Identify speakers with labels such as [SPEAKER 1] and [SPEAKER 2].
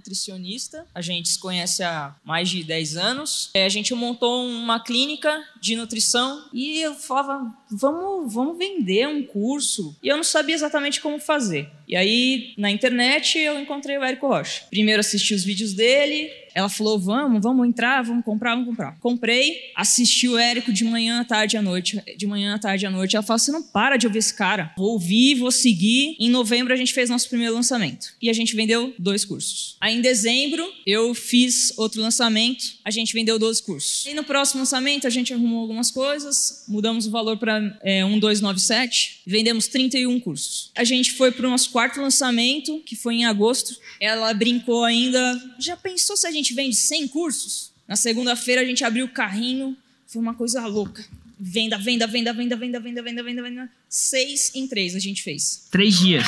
[SPEAKER 1] nutricionista. A gente se conhece há mais de 10 anos. É, a gente montou uma clínica de nutrição e eu falava, vamos, vamos vender um curso. E eu não sabia exatamente como fazer. E aí, na internet, eu encontrei o Érico Rocha. Primeiro assisti os vídeos dele, ela falou: vamos, vamos entrar, vamos comprar, vamos comprar. Comprei, assisti o Érico de manhã, à tarde à noite. De manhã, à tarde à noite. Ela falou: você não para de ouvir esse cara. Vou ouvir, vou seguir. Em novembro a gente fez nosso primeiro lançamento. E a gente vendeu dois cursos. Aí em dezembro eu fiz outro lançamento. A gente vendeu 12 cursos. E no próximo lançamento a gente arrumou algumas coisas, mudamos o valor para é, 1297. Vendemos 31 cursos. A gente foi para o nosso quarto lançamento, que foi em agosto, ela brincou ainda. Já pensou se a gente vende 100 cursos? Na segunda-feira a gente abriu o carrinho, foi uma coisa louca. Venda, venda, venda, venda, venda, venda, venda, venda, venda. Seis em três a gente fez.
[SPEAKER 2] Três dias.